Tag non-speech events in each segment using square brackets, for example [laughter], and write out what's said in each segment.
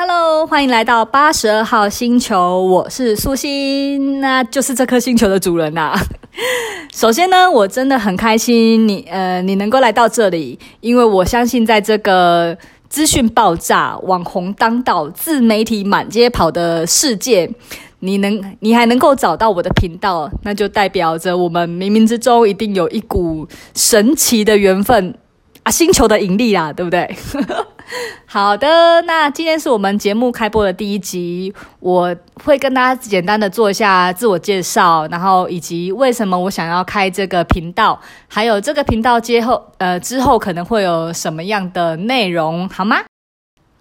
Hello，欢迎来到八十二号星球，我是素心，那就是这颗星球的主人呐、啊。[laughs] 首先呢，我真的很开心你呃你能够来到这里，因为我相信在这个资讯爆炸、网红当道、自媒体满街跑的世界，你能你还能够找到我的频道，那就代表着我们冥冥之中一定有一股神奇的缘分啊，星球的引力啦，对不对？[laughs] 好的，那今天是我们节目开播的第一集，我会跟大家简单的做一下自我介绍，然后以及为什么我想要开这个频道，还有这个频道之后呃之后可能会有什么样的内容，好吗？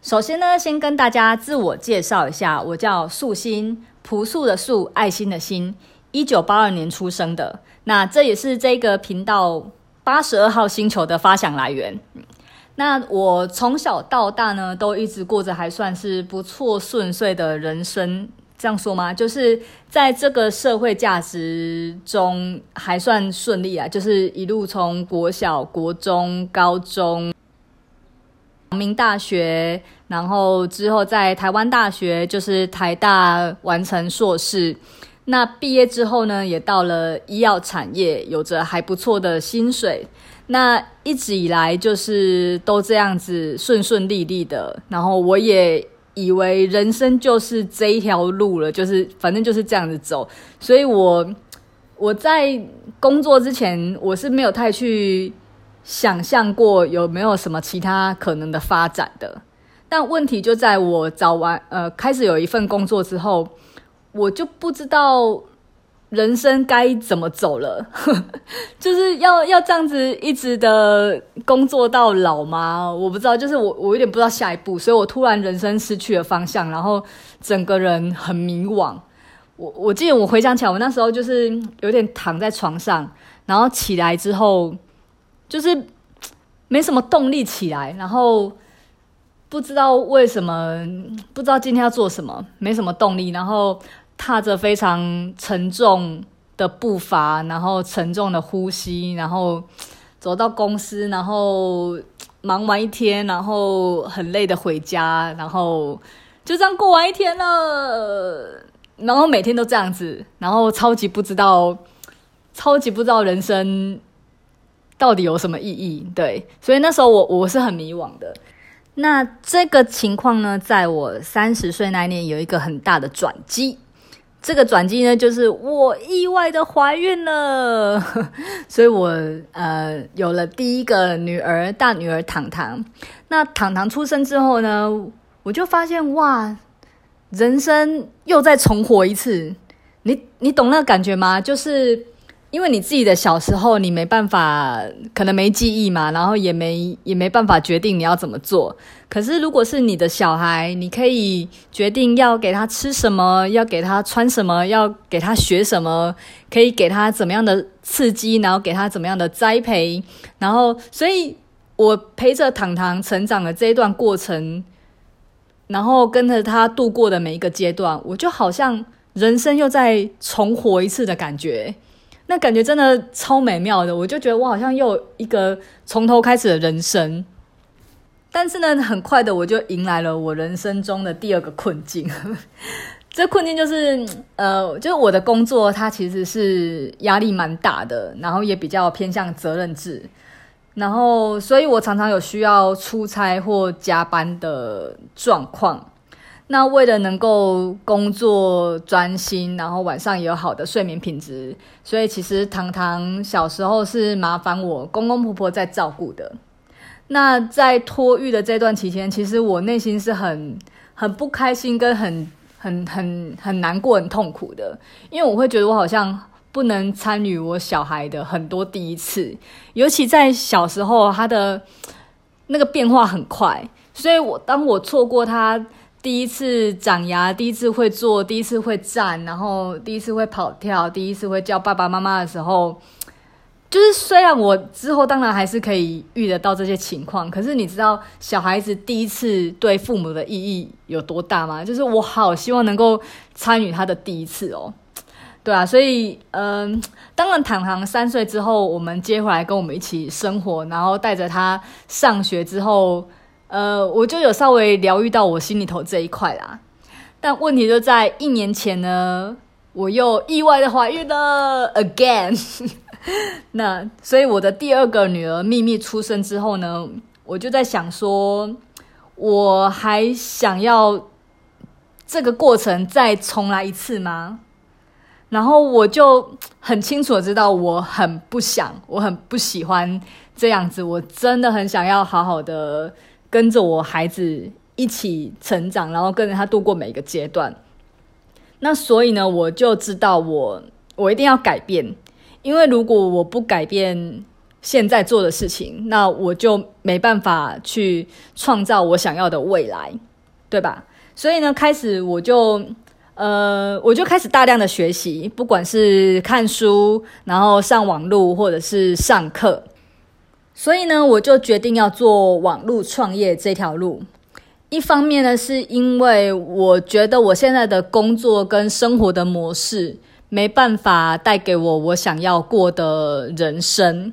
首先呢，先跟大家自我介绍一下，我叫素心，朴素的素，爱心的心，一九八二年出生的，那这也是这个频道八十二号星球的发想来源。那我从小到大呢，都一直过着还算是不错顺遂的人生，这样说吗？就是在这个社会价值中还算顺利啊，就是一路从国小、国中、高中、阳明大学，然后之后在台湾大学，就是台大完成硕士。那毕业之后呢，也到了医药产业，有着还不错的薪水。那一直以来就是都这样子顺顺利利的，然后我也以为人生就是这一条路了，就是反正就是这样子走，所以我我在工作之前我是没有太去想象过有没有什么其他可能的发展的，但问题就在我找完呃开始有一份工作之后，我就不知道。人生该怎么走了？[laughs] 就是要要这样子一直的工作到老吗？我不知道，就是我我有点不知道下一步，所以我突然人生失去了方向，然后整个人很迷惘。我我记得我回想起来，我那时候就是有点躺在床上，然后起来之后就是没什么动力起来，然后不知道为什么，不知道今天要做什么，没什么动力，然后。踏着非常沉重的步伐，然后沉重的呼吸，然后走到公司，然后忙完一天，然后很累的回家，然后就这样过完一天了。然后每天都这样子，然后超级不知道，超级不知道人生到底有什么意义。对，所以那时候我我是很迷惘的。那这个情况呢，在我三十岁那年有一个很大的转机。这个转机呢，就是我意外的怀孕了，[laughs] 所以我呃有了第一个女儿，大女儿糖糖。那糖糖出生之后呢，我就发现哇，人生又再重活一次。你你懂那个感觉吗？就是。因为你自己的小时候，你没办法，可能没记忆嘛，然后也没也没办法决定你要怎么做。可是如果是你的小孩，你可以决定要给他吃什么，要给他穿什么，要给他学什么，可以给他怎么样的刺激，然后给他怎么样的栽培。然后，所以我陪着糖糖成长的这一段过程，然后跟着他度过的每一个阶段，我就好像人生又再重活一次的感觉。那感觉真的超美妙的，我就觉得我好像又一个从头开始的人生。但是呢，很快的我就迎来了我人生中的第二个困境。[laughs] 这困境就是，呃，就是我的工作它其实是压力蛮大的，然后也比较偏向责任制，然后所以我常常有需要出差或加班的状况。那为了能够工作专心，然后晚上也有好的睡眠品质，所以其实糖糖小时候是麻烦我公公婆婆在照顾的。那在托育的这段期间，其实我内心是很很不开心，跟很很很很难过、很痛苦的，因为我会觉得我好像不能参与我小孩的很多第一次，尤其在小时候，他的那个变化很快，所以我当我错过他。第一次长牙，第一次会坐，第一次会站，然后第一次会跑跳，第一次会叫爸爸妈妈的时候，就是虽然我之后当然还是可以遇得到这些情况，可是你知道小孩子第一次对父母的意义有多大吗？就是我好希望能够参与他的第一次哦，对啊，所以嗯、当然糖糖三岁之后，我们接回来跟我们一起生活，然后带着他上学之后。呃，我就有稍微疗愈到我心里头这一块啦。但问题就在一年前呢，我又意外的怀孕了 again。[laughs] 那所以我的第二个女儿秘密出生之后呢，我就在想说，我还想要这个过程再重来一次吗？然后我就很清楚的知道，我很不想，我很不喜欢这样子。我真的很想要好好的跟着我孩子一起成长，然后跟着他度过每一个阶段。那所以呢，我就知道我我一定要改变，因为如果我不改变现在做的事情，那我就没办法去创造我想要的未来，对吧？所以呢，开始我就。呃，我就开始大量的学习，不管是看书，然后上网路，或者是上课。所以呢，我就决定要做网络创业这条路。一方面呢，是因为我觉得我现在的工作跟生活的模式没办法带给我我想要过的人生。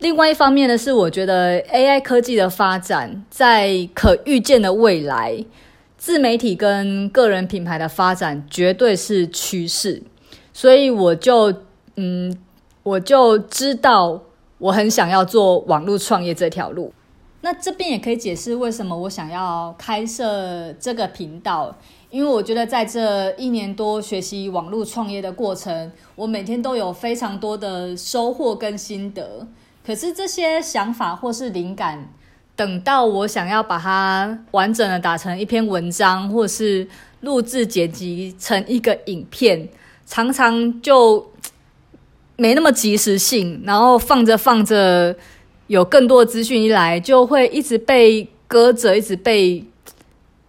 另外一方面呢，是我觉得 AI 科技的发展在可预见的未来。自媒体跟个人品牌的发展绝对是趋势，所以我就嗯，我就知道我很想要做网络创业这条路。那这边也可以解释为什么我想要开设这个频道，因为我觉得在这一年多学习网络创业的过程，我每天都有非常多的收获跟心得。可是这些想法或是灵感，等到我想要把它完整的打成一篇文章，或是录制剪辑成一个影片，常常就没那么及时性，然后放着放着，有更多的资讯一来，就会一直被搁着，一直被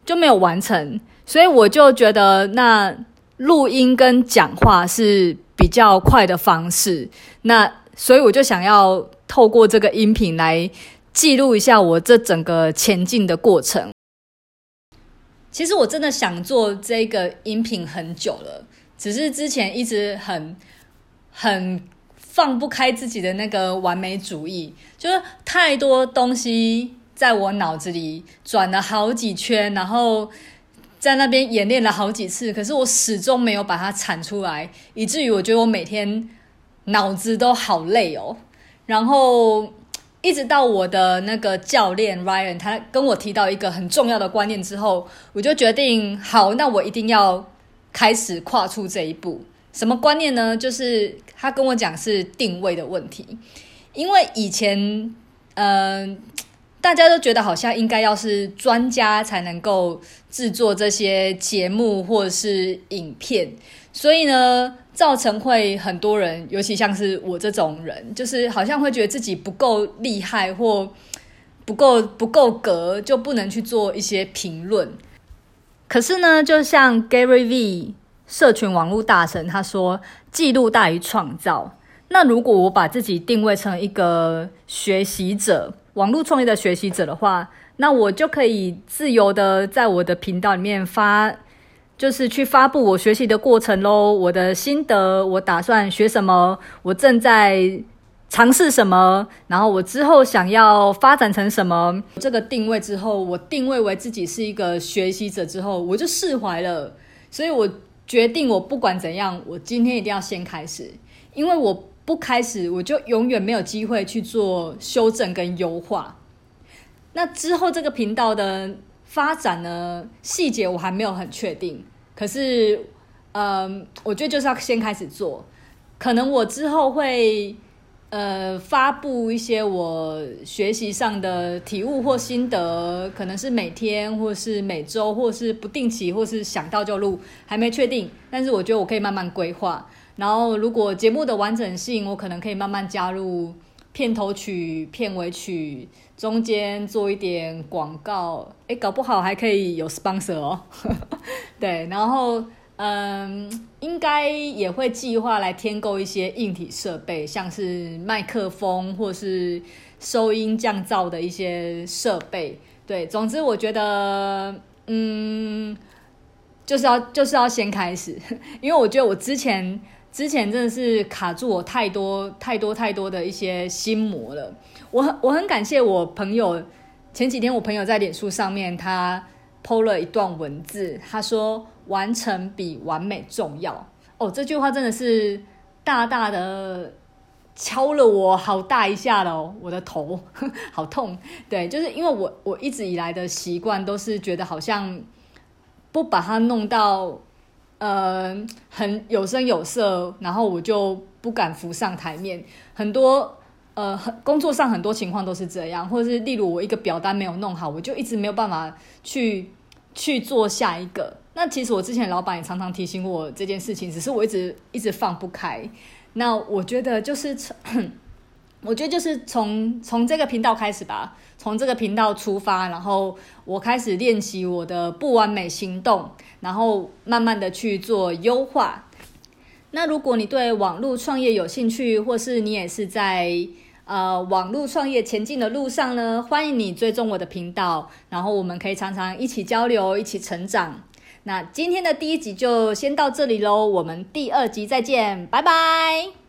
就没有完成。所以我就觉得，那录音跟讲话是比较快的方式。那所以我就想要透过这个音频来。记录一下我这整个前进的过程。其实我真的想做这个音频很久了，只是之前一直很很放不开自己的那个完美主义，就是太多东西在我脑子里转了好几圈，然后在那边演练了好几次，可是我始终没有把它产出来，以至于我觉得我每天脑子都好累哦，然后。一直到我的那个教练 Ryan，他跟我提到一个很重要的观念之后，我就决定，好，那我一定要开始跨出这一步。什么观念呢？就是他跟我讲是定位的问题，因为以前，嗯、大家都觉得好像应该要是专家才能够制作这些节目或者是影片，所以呢。造成会很多人，尤其像是我这种人，就是好像会觉得自己不够厉害或不够不够格，就不能去做一些评论。可是呢，就像 Gary V 社群网络大神他说：“记录大于创造。”那如果我把自己定位成一个学习者，网络创业的学习者的话，那我就可以自由的在我的频道里面发。就是去发布我学习的过程喽，我的心得，我打算学什么，我正在尝试什么，然后我之后想要发展成什么。这个定位之后，我定位为自己是一个学习者之后，我就释怀了。所以我决定，我不管怎样，我今天一定要先开始，因为我不开始，我就永远没有机会去做修正跟优化。那之后这个频道的。发展呢，细节我还没有很确定，可是，嗯，我觉得就是要先开始做。可能我之后会，呃，发布一些我学习上的体悟或心得，可能是每天，或是每周，或是不定期，或是想到就录，还没确定。但是我觉得我可以慢慢规划。然后，如果节目的完整性，我可能可以慢慢加入片头曲、片尾曲。中间做一点广告，诶，搞不好还可以有 sponsor 哦。[laughs] 对，然后嗯，应该也会计划来添购一些硬体设备，像是麦克风或是收音降噪的一些设备。对，总之我觉得，嗯，就是要就是要先开始，[laughs] 因为我觉得我之前之前真的是卡住我太多太多太多的一些心魔了。我很我很感谢我朋友前几天我朋友在脸书上面，他 PO 了一段文字，他说：“完成比完美重要。”哦，这句话真的是大大的敲了我好大一下了，我的头 [laughs] 好痛。对，就是因为我我一直以来的习惯都是觉得好像不把它弄到呃很有声有色，然后我就不敢浮上台面。很多呃工作上很多情况都是这样，或者是例如我一个表单没有弄好，我就一直没有办法去去做下一个。那其实我之前老板也常常提醒我这件事情，只是我一直一直放不开。那我觉得就是从，[coughs] 我觉得就是从从这个频道开始吧，从这个频道出发，然后我开始练习我的不完美行动，然后慢慢的去做优化。那如果你对网络创业有兴趣，或是你也是在呃网络创业前进的路上呢，欢迎你追踪我的频道，然后我们可以常常一起交流，一起成长。那今天的第一集就先到这里喽，我们第二集再见，拜拜。